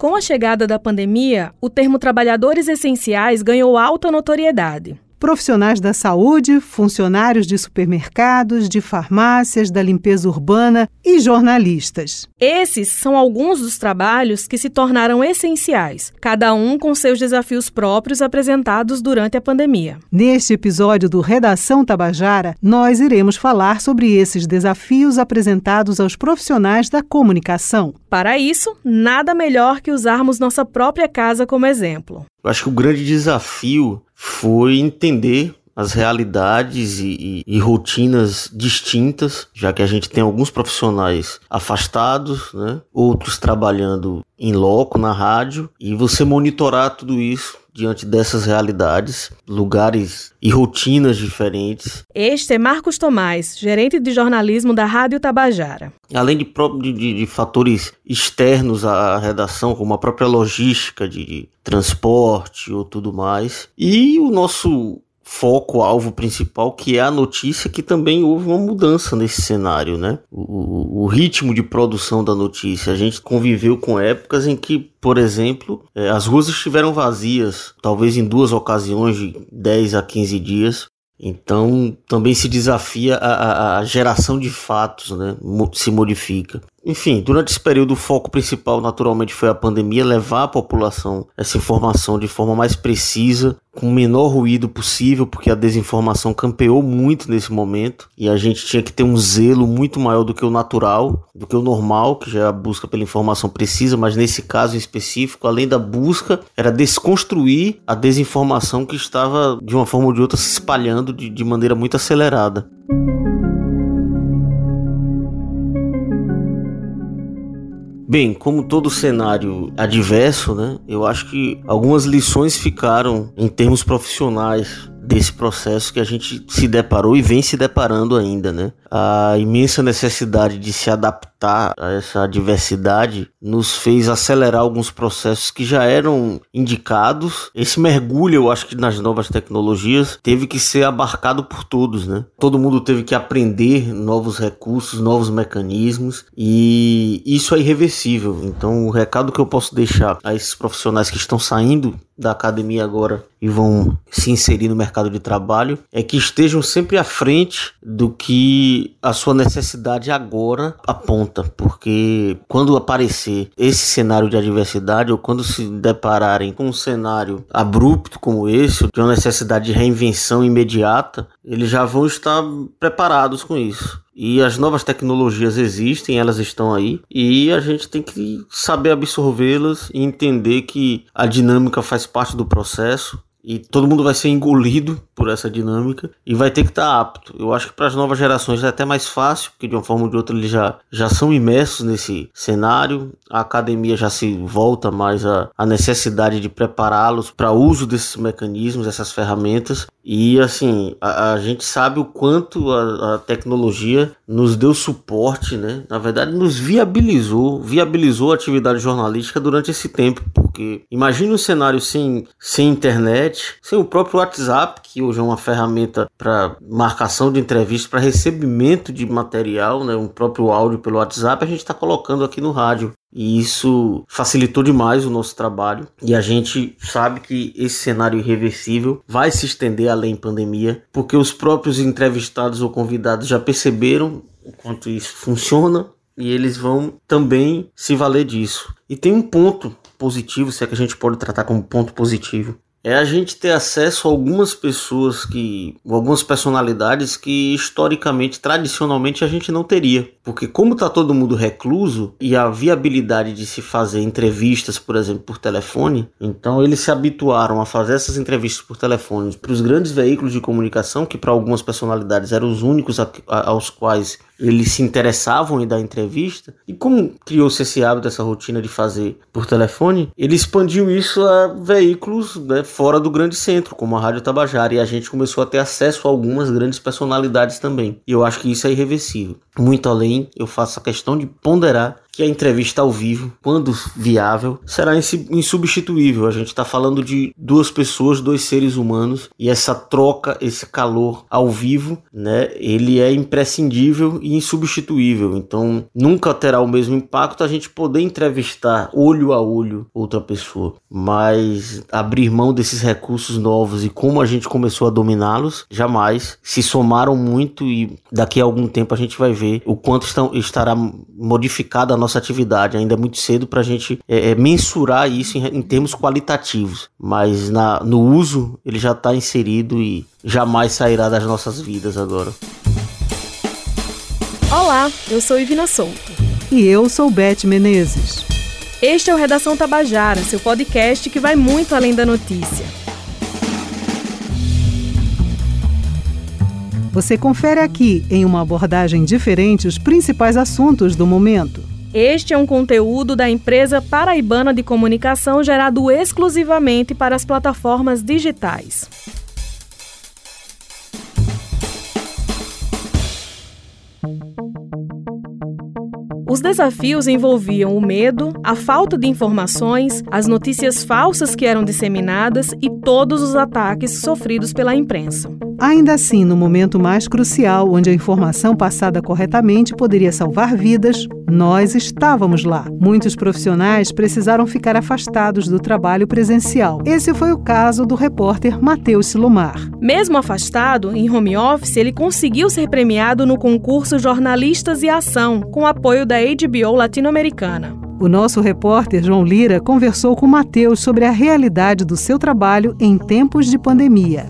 Com a chegada da pandemia, o termo trabalhadores essenciais ganhou alta notoriedade profissionais da saúde, funcionários de supermercados, de farmácias, da limpeza urbana e jornalistas. Esses são alguns dos trabalhos que se tornaram essenciais, cada um com seus desafios próprios apresentados durante a pandemia. Neste episódio do Redação Tabajara, nós iremos falar sobre esses desafios apresentados aos profissionais da comunicação. Para isso, nada melhor que usarmos nossa própria casa como exemplo. Eu acho que o grande desafio foi entender as realidades e, e, e, rotinas distintas, já que a gente tem alguns profissionais afastados, né? outros trabalhando em loco na rádio, e você monitorar tudo isso diante dessas realidades, lugares e rotinas diferentes. Este é Marcos Tomás, gerente de jornalismo da Rádio Tabajara. Além de, de, de fatores externos à redação, como a própria logística de transporte ou tudo mais, e o nosso foco, alvo principal, que é a notícia, que também houve uma mudança nesse cenário, né? O, o, ritmo de produção da notícia. A gente conviveu com épocas em que, por exemplo, é, as ruas estiveram vazias, talvez em duas ocasiões de 10 a 15 dias. Então também se desafia a, a, a geração de fatos, né? se modifica. Enfim, durante esse período o foco principal naturalmente foi a pandemia, levar à população essa informação de forma mais precisa, com o menor ruído possível, porque a desinformação campeou muito nesse momento e a gente tinha que ter um zelo muito maior do que o natural, do que o normal, que já é a busca pela informação precisa, mas nesse caso em específico, além da busca, era desconstruir a desinformação que estava de uma forma ou de outra se espalhando de, de maneira muito acelerada. Bem, como todo cenário adverso, né, eu acho que algumas lições ficaram em termos profissionais desse processo que a gente se deparou e vem se deparando ainda, né? A imensa necessidade de se adaptar a essa diversidade nos fez acelerar alguns processos que já eram indicados. Esse mergulho, eu acho que nas novas tecnologias, teve que ser abarcado por todos, né? Todo mundo teve que aprender novos recursos, novos mecanismos e isso é irreversível. Então, o recado que eu posso deixar a esses profissionais que estão saindo da academia agora e vão se inserir no mercado de trabalho é que estejam sempre à frente do que a sua necessidade agora aponta, porque quando aparecer esse cenário de adversidade ou quando se depararem com um cenário abrupto como esse, de uma necessidade de reinvenção imediata, eles já vão estar preparados com isso. E as novas tecnologias existem, elas estão aí, e a gente tem que saber absorvê-las e entender que a dinâmica faz parte do processo e todo mundo vai ser engolido por essa dinâmica e vai ter que estar tá apto. Eu acho que para as novas gerações é até mais fácil, porque de uma forma ou de outra eles já, já são imersos nesse cenário. A academia já se volta mais à, à necessidade de prepará-los para uso desses mecanismos, essas ferramentas. E assim, a, a gente sabe o quanto a, a, tecnologia nos deu suporte, né? Na verdade, nos viabilizou, viabilizou a atividade jornalística durante esse tempo, porque imagine um cenário sem, sem internet, sem o próprio WhatsApp, que hoje é uma ferramenta para marcação de entrevistas, para recebimento de material, né? Um próprio áudio pelo WhatsApp, a gente está colocando aqui no rádio. E isso facilitou demais o nosso trabalho. E a gente sabe que esse cenário irreversível vai se estender além pandemia, porque os próprios entrevistados ou convidados já perceberam o quanto isso funciona e eles vão também se valer disso. E tem um ponto positivo, se é que a gente pode tratar como ponto positivo, é a gente ter acesso a algumas pessoas que, algumas personalidades que historicamente, tradicionalmente a gente não teria, porque como tá todo mundo recluso e a viabilidade de se fazer entrevistas, por exemplo, por telefone, então eles se habituaram a fazer essas entrevistas por telefone para os grandes veículos de comunicação que para algumas personalidades eram os únicos a, a, aos quais eles se interessavam em dar entrevista. E como criou-se esse hábito, essa rotina de fazer por telefone, ele expandiu isso a veículos né, fora do grande centro, como a Rádio Tabajara, e a gente começou a ter acesso a algumas grandes personalidades também. E eu acho que isso é irreversível. Muito além, eu faço a questão de ponderar que a entrevista ao vivo, quando viável, será insubstituível. A gente está falando de duas pessoas, dois seres humanos, e essa troca, esse calor ao vivo, né, ele é imprescindível e insubstituível. Então, nunca terá o mesmo impacto a gente poder entrevistar olho a olho outra pessoa, mas abrir mão desses recursos novos e como a gente começou a dominá-los, jamais se somaram muito e daqui a algum tempo a gente vai ver o quanto estão, estará modificada a nossa atividade. Ainda é muito cedo para a gente é, é, mensurar isso em, em, termos qualitativos, mas na, no uso ele já está inserido e jamais sairá das nossas vidas agora. Olá, eu sou Ivina Souto. E eu sou Beth Menezes. Este é o Redação Tabajara, seu podcast que vai muito além da notícia. Você confere aqui, em uma abordagem diferente, os principais assuntos do momento. Este é um conteúdo da empresa paraibana de comunicação gerado exclusivamente para as plataformas digitais. Os desafios envolviam o medo, a falta de informações, as notícias falsas que eram disseminadas e todos os ataques sofridos pela imprensa. Ainda assim, no momento mais crucial, onde a informação passada corretamente poderia salvar vidas, nós estávamos lá. Muitos profissionais precisaram ficar afastados do trabalho presencial. Esse foi o caso do repórter Matheus Silomar. Mesmo afastado, em home office, ele conseguiu ser premiado no concurso Jornalistas e Ação, com apoio da HBO latino-americana. O nosso repórter João Lira conversou com Matheus sobre a realidade do seu trabalho em tempos de pandemia.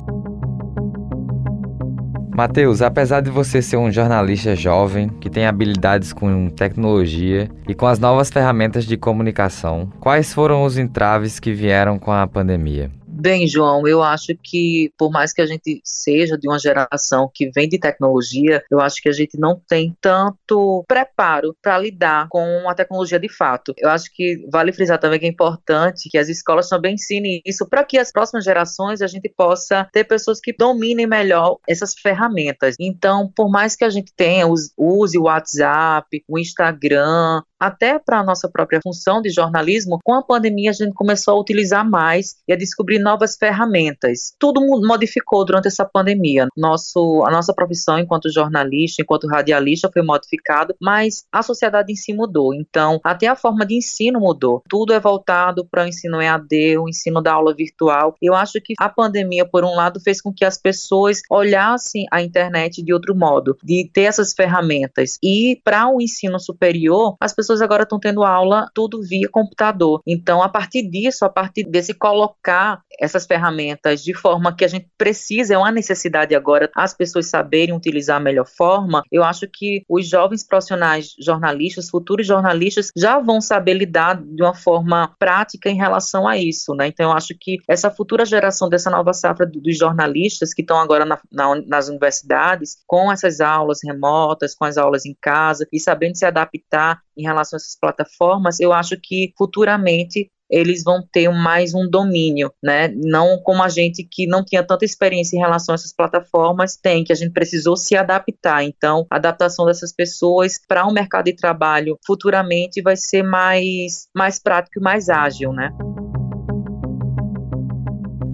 Matheus, apesar de você ser um jornalista jovem que tem habilidades com tecnologia e com as novas ferramentas de comunicação, quais foram os entraves que vieram com a pandemia? Bem, João, eu acho que por mais que a gente seja de uma geração que vem de tecnologia, eu acho que a gente não tem tanto preparo para lidar com a tecnologia de fato. Eu acho que vale frisar também que é importante que as escolas também ensinem isso para que as próximas gerações a gente possa ter pessoas que dominem melhor essas ferramentas. Então, por mais que a gente tenha, use o WhatsApp, o Instagram, até para a nossa própria função de jornalismo, com a pandemia a gente começou a utilizar mais e a descobrir novas ferramentas. Tudo modificou durante essa pandemia. Nosso, a nossa profissão enquanto jornalista, enquanto radialista foi modificado, mas a sociedade em si mudou. Então, até a forma de ensino mudou. Tudo é voltado para o ensino EAD, o ensino da aula virtual. Eu acho que a pandemia, por um lado, fez com que as pessoas olhassem a internet de outro modo, de ter essas ferramentas. E para o ensino superior, as pessoas pessoas agora estão tendo aula tudo via computador. Então, a partir disso, a partir desse colocar essas ferramentas de forma que a gente precisa, é uma necessidade agora, as pessoas saberem utilizar a melhor forma, eu acho que os jovens profissionais jornalistas, futuros jornalistas, já vão saber lidar de uma forma prática em relação a isso, né? Então, eu acho que essa futura geração dessa nova safra dos jornalistas que estão agora na, na, nas universidades, com essas aulas remotas, com as aulas em casa e sabendo se adaptar em relação a essas plataformas, eu acho que futuramente eles vão ter mais um domínio, né? Não como a gente que não tinha tanta experiência em relação a essas plataformas tem, que a gente precisou se adaptar. Então, a adaptação dessas pessoas para o um mercado de trabalho futuramente vai ser mais, mais prático e mais ágil, né?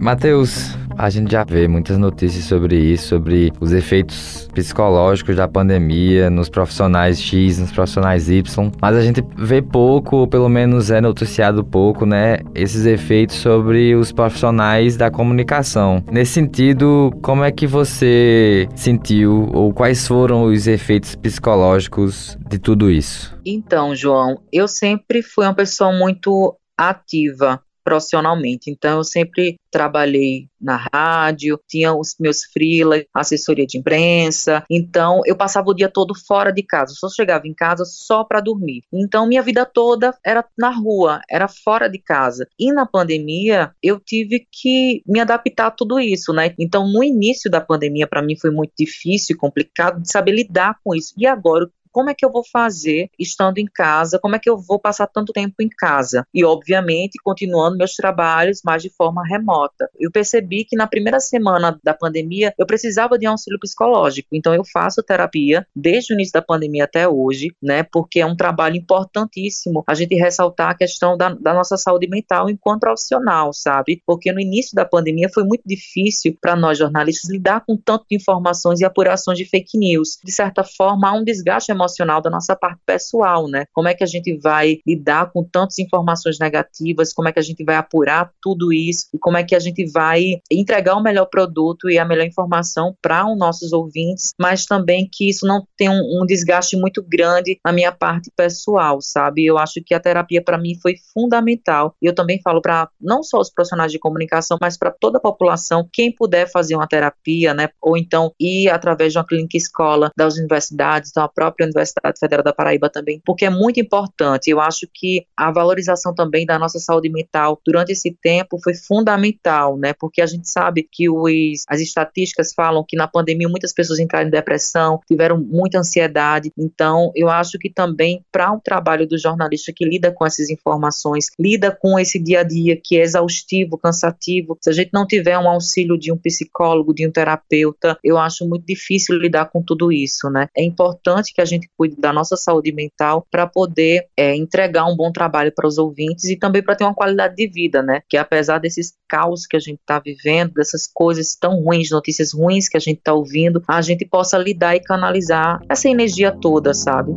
Matheus, a gente já vê muitas notícias sobre isso, sobre os efeitos psicológicos da pandemia nos profissionais X, nos profissionais Y, mas a gente vê pouco, ou pelo menos é noticiado pouco, né, esses efeitos sobre os profissionais da comunicação. Nesse sentido, como é que você sentiu ou quais foram os efeitos psicológicos de tudo isso? Então, João, eu sempre fui uma pessoa muito ativa profissionalmente. Então, eu sempre trabalhei na rádio, tinha os meus freelas, assessoria de imprensa. Então, eu passava o dia todo fora de casa. Só chegava em casa só para dormir. Então, minha vida toda era na rua, era fora de casa. E na pandemia, eu tive que me adaptar a tudo isso, né? Então, no início da pandemia, para mim foi muito difícil e complicado de saber lidar com isso. E agora, como é que eu vou fazer estando em casa, como é que eu vou passar tanto tempo em casa. E, obviamente, continuando meus trabalhos, mas de forma remota. Eu percebi que na primeira semana da pandemia eu precisava de auxílio psicológico, então eu faço terapia desde o início da pandemia até hoje, né, porque é um trabalho importantíssimo a gente ressaltar a questão da, da nossa saúde mental enquanto profissional, sabe? Porque no início da pandemia foi muito difícil para nós jornalistas lidar com tanto de informações e apurações de fake news. De certa forma, há um desgaste emocional da nossa parte pessoal, né? Como é que a gente vai lidar com tantas informações negativas? Como é que a gente vai apurar tudo isso? E como é que a gente vai entregar o melhor produto e a melhor informação para os nossos ouvintes, mas também que isso não tenha um, um desgaste muito grande na minha parte pessoal, sabe? Eu acho que a terapia para mim foi fundamental. Eu também falo para não só os profissionais de comunicação, mas para toda a população, quem puder fazer uma terapia, né, ou então ir através de uma clínica escola das universidades, da própria Universidade Federal da Paraíba também, porque é muito importante. Eu acho que a valorização também da nossa saúde mental durante esse tempo foi fundamental, né, porque a gente sabe que os, as estatísticas falam que na pandemia muitas pessoas entraram em depressão, tiveram muita ansiedade. Então, eu acho que também para o um trabalho do jornalista que lida com essas informações, lida com esse dia a dia que é exaustivo, cansativo, se a gente não tiver um auxílio de um psicólogo, de um terapeuta, eu acho muito difícil lidar com tudo isso, né? É importante que a gente cuide da nossa saúde mental para poder é, entregar um bom trabalho para os ouvintes e também para ter uma qualidade de vida, né? Que apesar desses caos que a gente está vivendo, dessas coisas tão ruins, notícias ruins que a gente está ouvindo, a gente possa lidar e canalizar essa energia toda, sabe?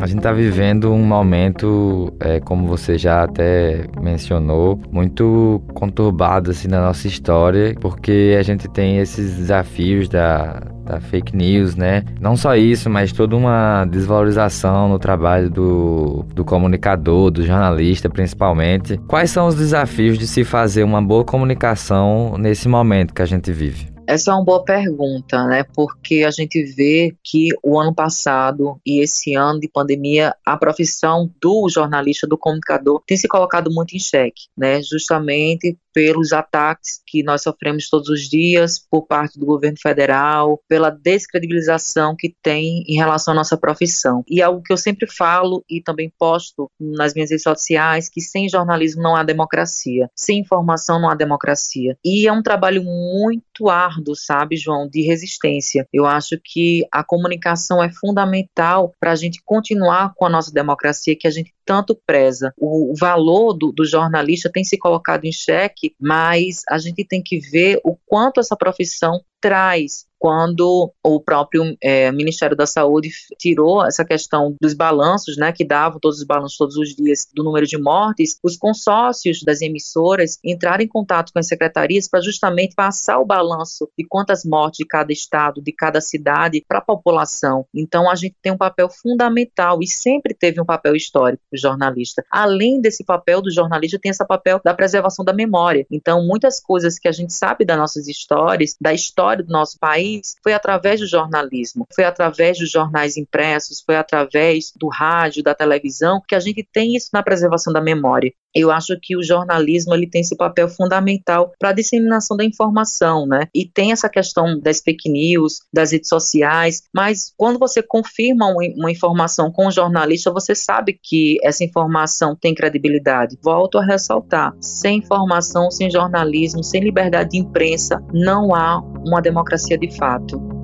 A gente está vivendo um momento, é, como você já até mencionou, muito conturbado assim na nossa história, porque a gente tem esses desafios da, da fake news, né? Não só isso, mas toda uma desvalorização no trabalho do, do comunicador, do jornalista principalmente. Quais são os desafios de se fazer uma boa comunicação nesse momento que a gente vive? Essa é uma boa pergunta, né? Porque a gente vê que o ano passado e esse ano de pandemia, a profissão do jornalista, do comunicador, tem se colocado muito em xeque, né? Justamente pelos ataques que nós sofremos todos os dias por parte do governo federal, pela descredibilização que tem em relação à nossa profissão. E algo que eu sempre falo e também posto nas minhas redes sociais, que sem jornalismo não há democracia, sem informação não há democracia. E é um trabalho muito árduo, sabe, João, de resistência. Eu acho que a comunicação é fundamental para a gente continuar com a nossa democracia que a gente tanto preza. O, valor do, do jornalista tem se colocado em xeque, mas a gente tem que ver o quanto essa profissão traz quando o próprio é, Ministério da Saúde tirou essa questão dos balanços, né, que davam todos os balanços todos os dias do número de mortes, os consórcios das emissoras entraram em contato com as secretarias para justamente passar o balanço de quantas mortes de cada estado, de cada cidade para a população. Então a gente tem um papel fundamental e sempre teve um papel histórico jornalista. Além desse papel do jornalista, tem esse papel da preservação da memória. Então muitas coisas que a gente sabe das nossas histórias, da história do nosso país foi através do jornalismo, foi através dos jornais impressos, foi através do rádio, da televisão, que a gente tem isso na preservação da memória. Eu acho que o jornalismo ele tem esse papel fundamental para a disseminação da informação, né? E tem essa questão das fake news, das redes sociais, mas quando você confirma uma informação com um jornalista, você sabe que essa informação tem credibilidade. Volto a ressaltar: sem informação, sem jornalismo, sem liberdade de imprensa, não há uma democracia de fato.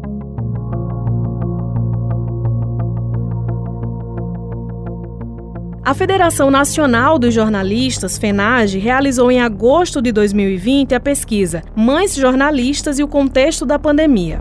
A Federação Nacional dos Jornalistas, FENAGE, realizou em agosto de 2020 a pesquisa Mães Jornalistas e o Contexto da Pandemia.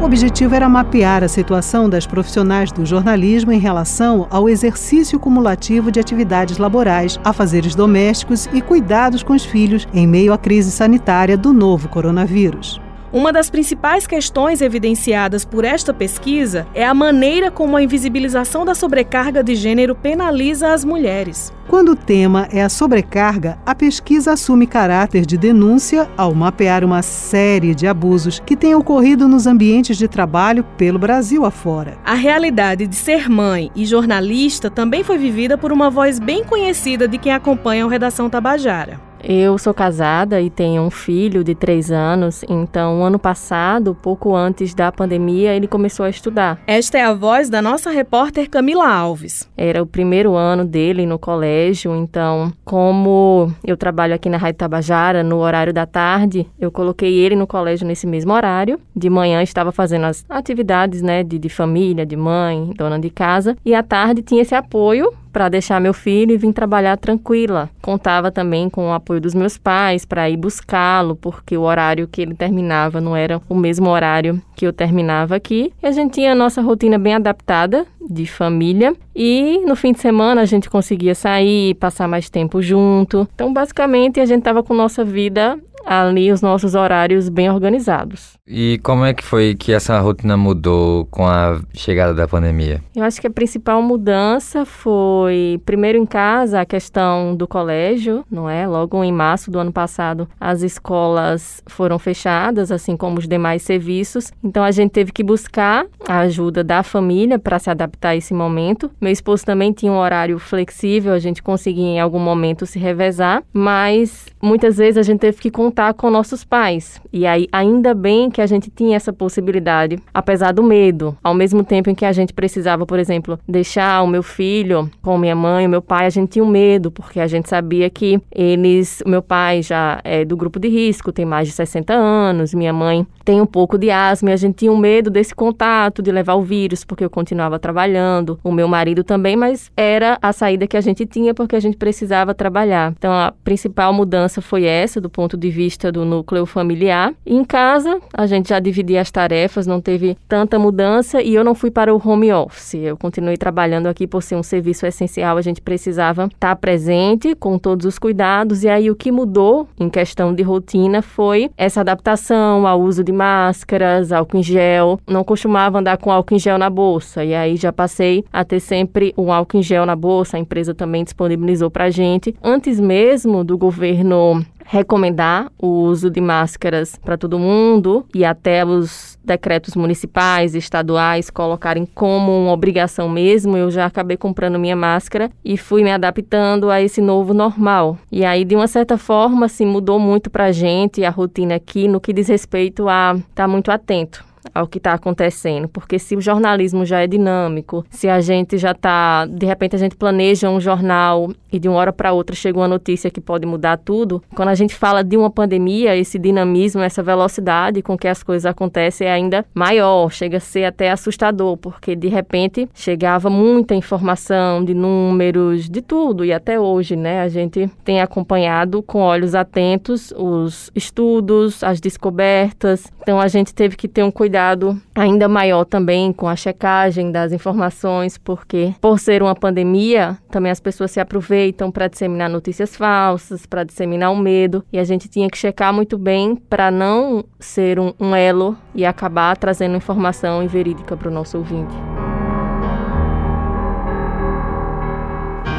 O objetivo era mapear a situação das profissionais do jornalismo em relação ao exercício cumulativo de atividades laborais, afazeres domésticos e cuidados com os filhos em meio à crise sanitária do novo coronavírus. Uma das principais questões evidenciadas por esta pesquisa é a maneira como a invisibilização da sobrecarga de gênero penaliza as mulheres. Quando o tema é a sobrecarga, a pesquisa assume caráter de denúncia ao mapear uma série de abusos que têm ocorrido nos ambientes de trabalho pelo Brasil afora. A realidade de ser mãe e jornalista também foi vivida por uma voz bem conhecida de quem acompanha o Redação Tabajara. Eu sou casada e tenho um filho de três anos, então, ano passado, pouco antes da pandemia, ele começou a estudar. Esta é a voz da nossa repórter Camila Alves. Era o primeiro ano dele no colégio, então, como eu trabalho aqui na Rádio Tabajara, no horário da tarde, eu coloquei ele no colégio nesse mesmo horário. De manhã estava fazendo as atividades, né, de, de família, de mãe, dona de casa, e à tarde tinha esse apoio para deixar meu filho e vir trabalhar tranquila. Contava também com o apoio dos meus pais para ir buscá-lo, porque o horário que ele terminava não era o mesmo horário que eu terminava aqui. E a gente tinha a nossa rotina bem adaptada de família e no fim de semana a gente conseguia sair, passar mais tempo junto. Então, basicamente, a gente estava com nossa vida ali os nossos horários bem organizados. E como é que foi que essa rotina mudou com a chegada da pandemia? Eu acho que a principal mudança foi, primeiro em casa, a questão do colégio, não é? Logo em março do ano passado, as escolas foram fechadas, assim como os demais serviços. Então a gente teve que buscar a ajuda da família para se adaptar a esse momento. Meu esposo também tinha um horário flexível, a gente conseguia em algum momento se revezar, mas muitas vezes a gente teve que contar com nossos pais. E aí, ainda bem que a gente tinha essa possibilidade, apesar do medo. Ao mesmo tempo em que a gente precisava, por exemplo, deixar o meu filho com minha mãe, o meu pai, a gente tinha um medo, porque a gente sabia que eles, o meu pai já é do grupo de risco, tem mais de 60 anos, minha mãe tem um pouco de asma, e a gente tinha um medo desse contato, de levar o vírus, porque eu continuava trabalhando, o meu marido também, mas era a saída que a gente tinha porque a gente precisava trabalhar. Então, a principal mudança foi essa, do ponto de vista do núcleo familiar. Em casa, a gente já dividia as tarefas, não teve tanta mudança e eu não fui para o home office. Eu continuei trabalhando aqui por ser um serviço essencial, a gente precisava estar presente com todos os cuidados. E aí, o que mudou em questão de rotina foi essa adaptação ao uso de máscaras, álcool em gel. Não costumava andar com álcool em gel na bolsa. E aí já passei a ter sempre um álcool em gel na bolsa. A empresa também disponibilizou para gente. Antes mesmo do governo recomendar o uso de máscaras para todo mundo e até os decretos municipais e estaduais colocarem como uma obrigação mesmo, eu já acabei comprando minha máscara e fui me adaptando a esse novo normal. E aí, de uma certa forma, assim, mudou muito para a gente a rotina aqui no que diz respeito a estar tá muito atento ao que está acontecendo, porque se o jornalismo já é dinâmico, se a gente já está, de repente a gente planeja um jornal e de uma hora para outra chega uma notícia que pode mudar tudo, quando a gente fala de uma pandemia, esse dinamismo, essa velocidade com que as coisas acontecem é ainda maior, chega a ser até assustador, porque de repente chegava muita informação de números, de tudo, e até hoje, né, a gente tem acompanhado com olhos atentos os estudos, as descobertas, então a gente teve que ter um cuidado cuidado ainda maior também com a checagem das informações, porque por ser uma pandemia, também as pessoas se aproveitam para disseminar notícias falsas, para disseminar o medo, e a gente tinha que checar muito bem para não ser um, um elo e acabar trazendo informação inverídica para o nosso ouvinte.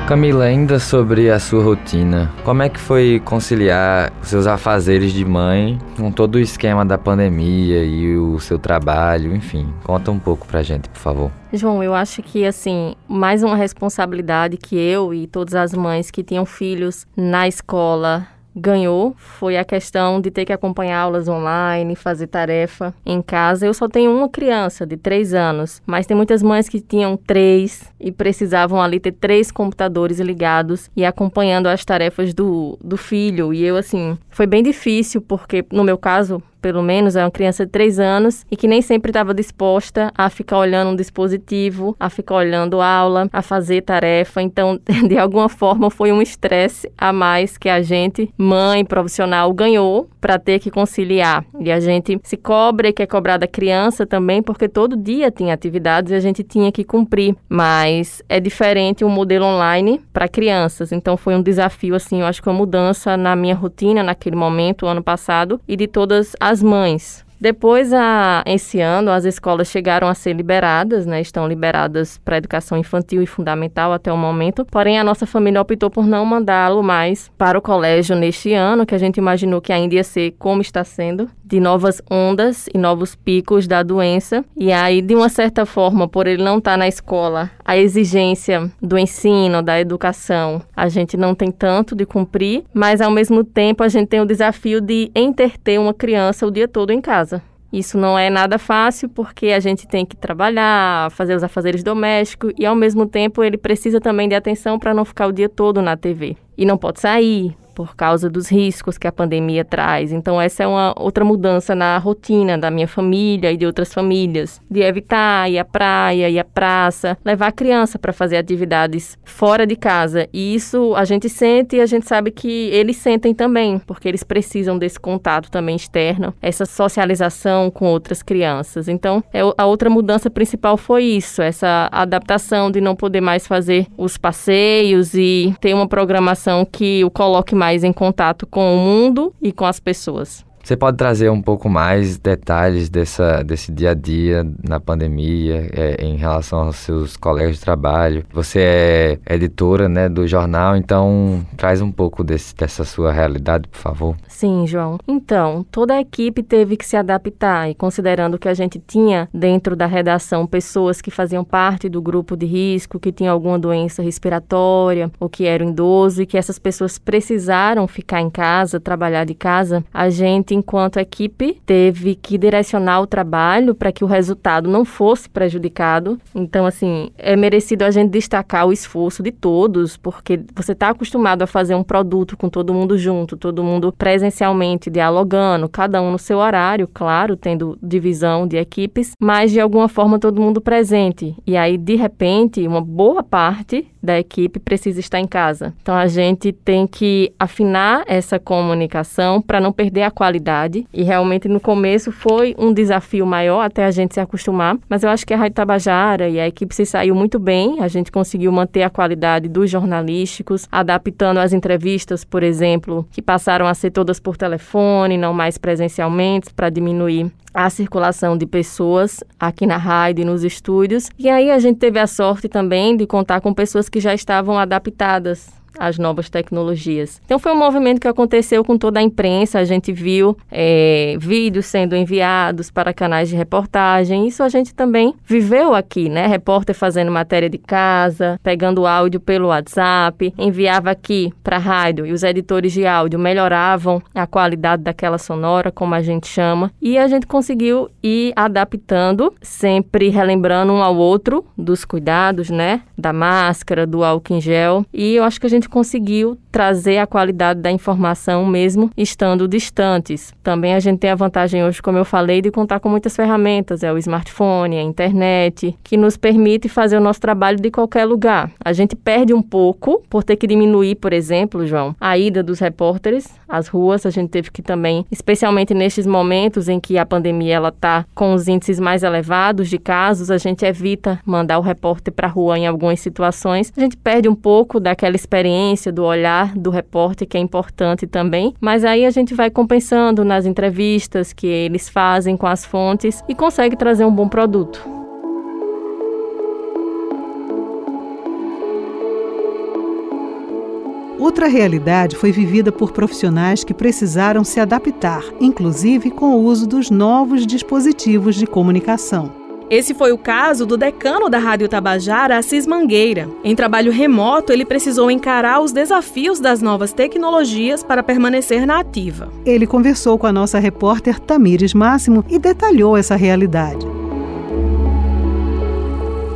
Camila, ainda sobre a sua rotina, como é que foi conciliar os seus afazeres de mãe com todo o esquema da pandemia e o seu trabalho, enfim, conta um pouco pra gente, por favor. João, eu acho que assim, mais uma responsabilidade que eu e todas as mães que tinham filhos na escola ganhou foi a questão de ter que acompanhar aulas online, fazer tarefa em casa. Eu só tenho uma criança de três anos, mas tem muitas mães que tinham três e precisavam ali ter três computadores ligados e acompanhando as tarefas do, do filho. E eu, assim, foi bem difícil, porque no meu caso, pelo menos, é uma criança de 3 anos e que nem sempre estava disposta a ficar olhando um dispositivo, a ficar olhando aula, a fazer tarefa. Então, de alguma forma, foi um estresse a mais que a gente, mãe profissional, ganhou para ter que conciliar. E a gente se cobra e quer cobrar da criança também, porque todo dia tinha atividades e a gente tinha que cumprir. Mas é diferente o modelo online para crianças. Então, foi um desafio, assim, eu acho que uma mudança na minha rotina naquele momento, ano passado, e de todas as as mães. Depois, a, esse ano, as escolas chegaram a ser liberadas, né? Estão liberadas para educação infantil e fundamental até o momento. Porém, a nossa família optou por não mandá-lo mais para o colégio neste ano, que a gente imaginou que ainda ia ser como está sendo, de novas ondas e novos picos da doença. E aí, de uma certa forma, por ele não estar tá na escola a exigência do ensino, da educação, a gente não tem tanto de cumprir, mas ao mesmo tempo a gente tem o desafio de entreter uma criança o dia todo em casa. Isso não é nada fácil porque a gente tem que trabalhar, fazer os afazeres domésticos e ao mesmo tempo ele precisa também de atenção para não ficar o dia todo na TV. E não pode sair, por causa dos riscos que a pandemia traz. Então, essa é uma outra mudança na rotina da minha família e de outras famílias, de evitar ir à praia, ir à praça, levar a criança para fazer atividades fora de casa. E isso a gente sente e a gente sabe que eles sentem também, porque eles precisam desse contato também externo, essa socialização com outras crianças. Então, é a outra mudança principal foi isso, essa adaptação de não poder mais fazer os passeios e ter uma programação que o coloque mais mais em contato com o mundo e com as pessoas. Você pode trazer um pouco mais detalhes dessa, desse dia a dia na pandemia, é, em relação aos seus colegas de trabalho? Você é editora né, do jornal, então traz um pouco desse, dessa sua realidade, por favor. Sim, João. Então, toda a equipe teve que se adaptar e considerando que a gente tinha dentro da redação pessoas que faziam parte do grupo de risco, que tinham alguma doença respiratória ou que eram idosos e que essas pessoas precisaram ficar em casa, trabalhar de casa, a gente enquanto equipe, teve que direcionar o trabalho para que o resultado não fosse prejudicado. Então, assim, é merecido a gente destacar o esforço de todos, porque você está acostumado a fazer um produto com todo mundo junto, todo mundo presencialmente dialogando, cada um no seu horário, claro, tendo divisão de equipes, mas de alguma forma todo mundo presente. E aí, de repente, uma boa parte da equipe precisa estar em casa. Então, a gente tem que afinar essa comunicação para não perder a qualidade e realmente no começo foi um desafio maior até a gente se acostumar. Mas eu acho que a Rádio Tabajara e a equipe se saiu muito bem. A gente conseguiu manter a qualidade dos jornalísticos, adaptando as entrevistas, por exemplo, que passaram a ser todas por telefone, não mais presencialmente, para diminuir a circulação de pessoas aqui na rádio e nos estúdios. E aí a gente teve a sorte também de contar com pessoas que já estavam adaptadas as novas tecnologias. Então foi um movimento que aconteceu com toda a imprensa, a gente viu é, vídeos sendo enviados para canais de reportagem, isso a gente também viveu aqui, né? Repórter fazendo matéria de casa, pegando áudio pelo WhatsApp, enviava aqui para a rádio e os editores de áudio melhoravam a qualidade daquela sonora, como a gente chama, e a gente conseguiu ir adaptando, sempre relembrando um ao outro dos cuidados, né? Da máscara, do álcool em gel, e eu acho que a gente conseguiu trazer a qualidade da informação mesmo estando distantes. Também a gente tem a vantagem hoje, como eu falei, de contar com muitas ferramentas, é o smartphone, a internet, que nos permite fazer o nosso trabalho de qualquer lugar. A gente perde um pouco por ter que diminuir, por exemplo, João, a ida dos repórteres às ruas. A gente teve que também, especialmente nestes momentos em que a pandemia ela está com os índices mais elevados de casos, a gente evita mandar o repórter para a rua em algumas situações. A gente perde um pouco daquela experiência do olhar olhar do repórter, que é importante também, mas aí a gente vai compensando nas entrevistas que eles fazem com as fontes e consegue trazer um bom produto. Outra realidade foi vivida por profissionais que precisaram se adaptar, inclusive com o uso dos novos dispositivos de comunicação. Esse foi o caso do decano da Rádio Tabajara, Assis Mangueira. Em trabalho remoto, ele precisou encarar os desafios das novas tecnologias para permanecer na ativa. Ele conversou com a nossa repórter Tamires Máximo e detalhou essa realidade.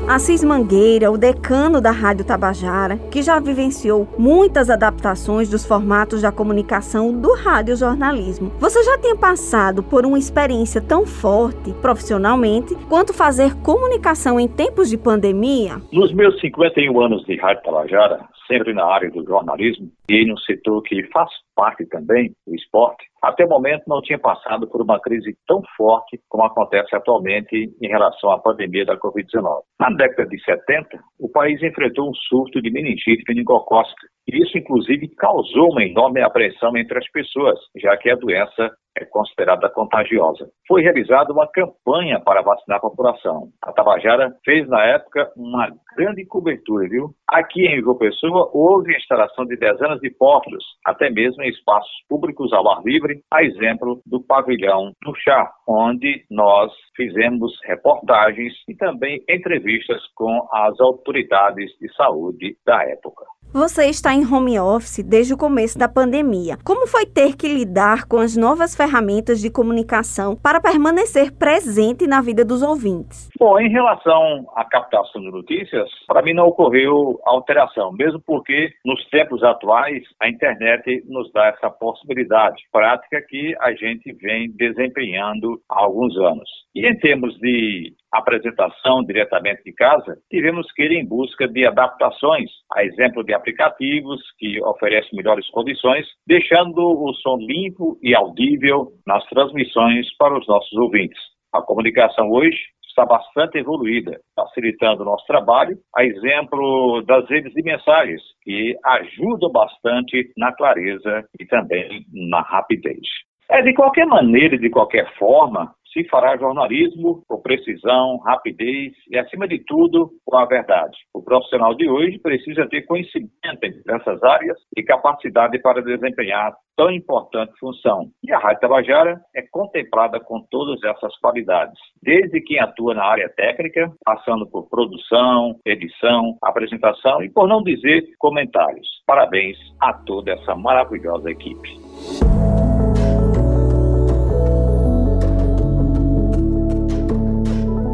Assis Mangueira, o decano da Rádio Tabajara, que já vivenciou muitas adaptações dos formatos da comunicação do radiojornalismo. Você já tinha passado por uma experiência tão forte profissionalmente quanto fazer comunicação em tempos de pandemia? Nos meus 51 anos de Rádio Tabajara, sempre na área do jornalismo e no setor que faz parte também, o esporte, até o momento não tinha passado por uma crise tão forte como acontece atualmente em relação à pandemia da Covid-19. Na década de 70, o país enfrentou um surto de meningite meningocócica, e isso inclusive causou uma enorme apreensão entre as pessoas, já que a doença é considerada contagiosa. Foi realizada uma campanha para vacinar a população. A Tabajara fez, na época, uma grande cobertura, viu? Aqui em João Pessoa, houve a instalação de dezenas de postos, até mesmo em espaços públicos ao ar livre, a exemplo do pavilhão do chá, onde nós fizemos reportagens e também entrevistas com as autoridades de saúde da época. Você está em home office desde o começo da pandemia. Como foi ter que lidar com as novas ferramentas de comunicação para permanecer presente na vida dos ouvintes? Bom, em relação à captação de notícias, para mim não ocorreu alteração, mesmo porque nos tempos atuais a internet nos dá essa possibilidade, prática que a gente vem desempenhando há alguns anos. E em termos de apresentação diretamente de casa, tivemos que ir em busca de adaptações, a exemplo de aplicativos que oferecem melhores condições, deixando o som limpo e audível nas transmissões para os nossos ouvintes. A comunicação hoje está bastante evoluída, facilitando o nosso trabalho, a exemplo das redes de mensagens, que ajudam bastante na clareza e também na rapidez. É de qualquer maneira de qualquer forma, se fará jornalismo com precisão, rapidez e, acima de tudo, com a verdade. O profissional de hoje precisa ter conhecimento diversas áreas e capacidade para desempenhar tão importante função. E a Rádio Tabajara é contemplada com todas essas qualidades, desde quem atua na área técnica, passando por produção, edição, apresentação e, por não dizer, comentários. Parabéns a toda essa maravilhosa equipe.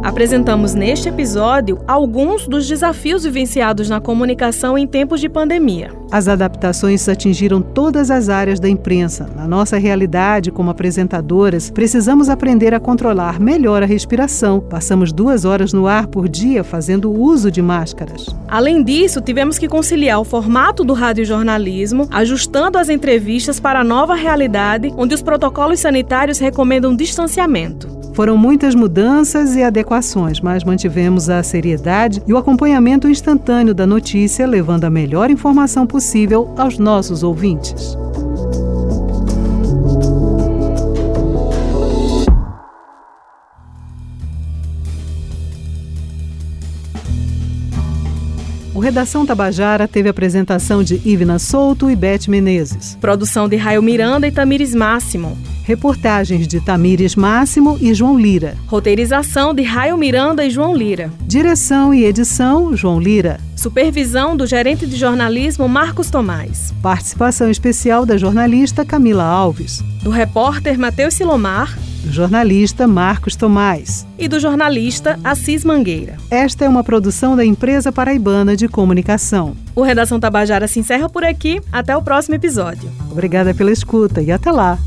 Apresentamos neste episódio alguns dos desafios vivenciados na comunicação em tempos de pandemia. As adaptações atingiram todas as áreas da imprensa. Na nossa realidade, como apresentadoras, precisamos aprender a controlar melhor a respiração. Passamos duas horas no ar por dia fazendo uso de máscaras. Além disso, tivemos que conciliar o formato do radiojornalismo, ajustando as entrevistas para a nova realidade, onde os protocolos sanitários recomendam distanciamento. Foram muitas mudanças e adequações, mas mantivemos a seriedade e o acompanhamento instantâneo da notícia, levando a melhor informação possível aos nossos ouvintes. O Redação Tabajara teve apresentação de Ivna Souto e Beth Menezes. Produção de Raio Miranda e Tamires Máximo. Reportagens de Tamires Máximo e João Lira. Roteirização de Raio Miranda e João Lira. Direção e edição João Lira. Supervisão do gerente de jornalismo Marcos Tomás. Participação especial da jornalista Camila Alves. Do repórter Matheus Silomar. Do jornalista Marcos Tomás. E do jornalista Assis Mangueira. Esta é uma produção da Empresa Paraibana de Comunicação. O Redação Tabajara se encerra por aqui. Até o próximo episódio. Obrigada pela escuta e até lá.